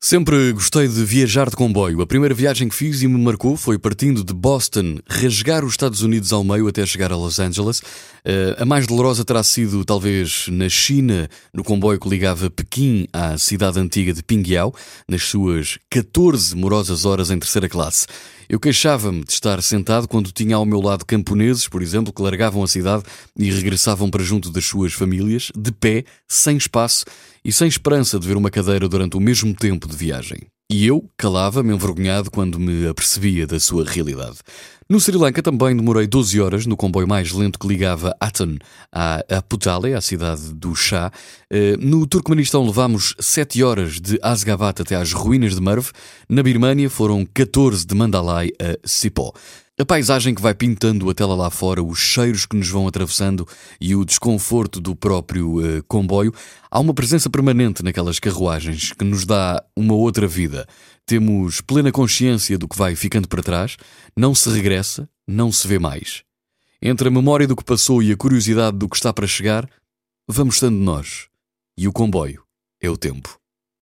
Sempre gostei de viajar de comboio. A primeira viagem que fiz e me marcou foi partindo de Boston, rasgar os Estados Unidos ao meio até chegar a Los Angeles. Uh, a mais dolorosa terá sido, talvez, na China, no comboio que ligava Pequim à cidade antiga de Pingyao, nas suas 14 morosas horas em terceira classe. Eu queixava-me de estar sentado quando tinha ao meu lado camponeses, por exemplo, que largavam a cidade e regressavam para junto das suas famílias, de pé, sem espaço e sem esperança de ver uma cadeira durante o mesmo tempo de viagem. E eu calava-me envergonhado quando me apercebia da sua realidade. No Sri Lanka também demorei 12 horas no comboio mais lento que ligava Aten a, Putale, a cidade do chá. Eh, no Turcomenistão levámos 7 horas de Asgabat até às ruínas de Merv. Na Birmânia foram 14 de Mandalay a Sipó. A paisagem que vai pintando até lá fora, os cheiros que nos vão atravessando e o desconforto do próprio uh, comboio, há uma presença permanente naquelas carruagens que nos dá uma outra vida. Temos plena consciência do que vai ficando para trás, não se regressa, não se vê mais. Entre a memória do que passou e a curiosidade do que está para chegar, vamos estando nós. E o comboio é o tempo.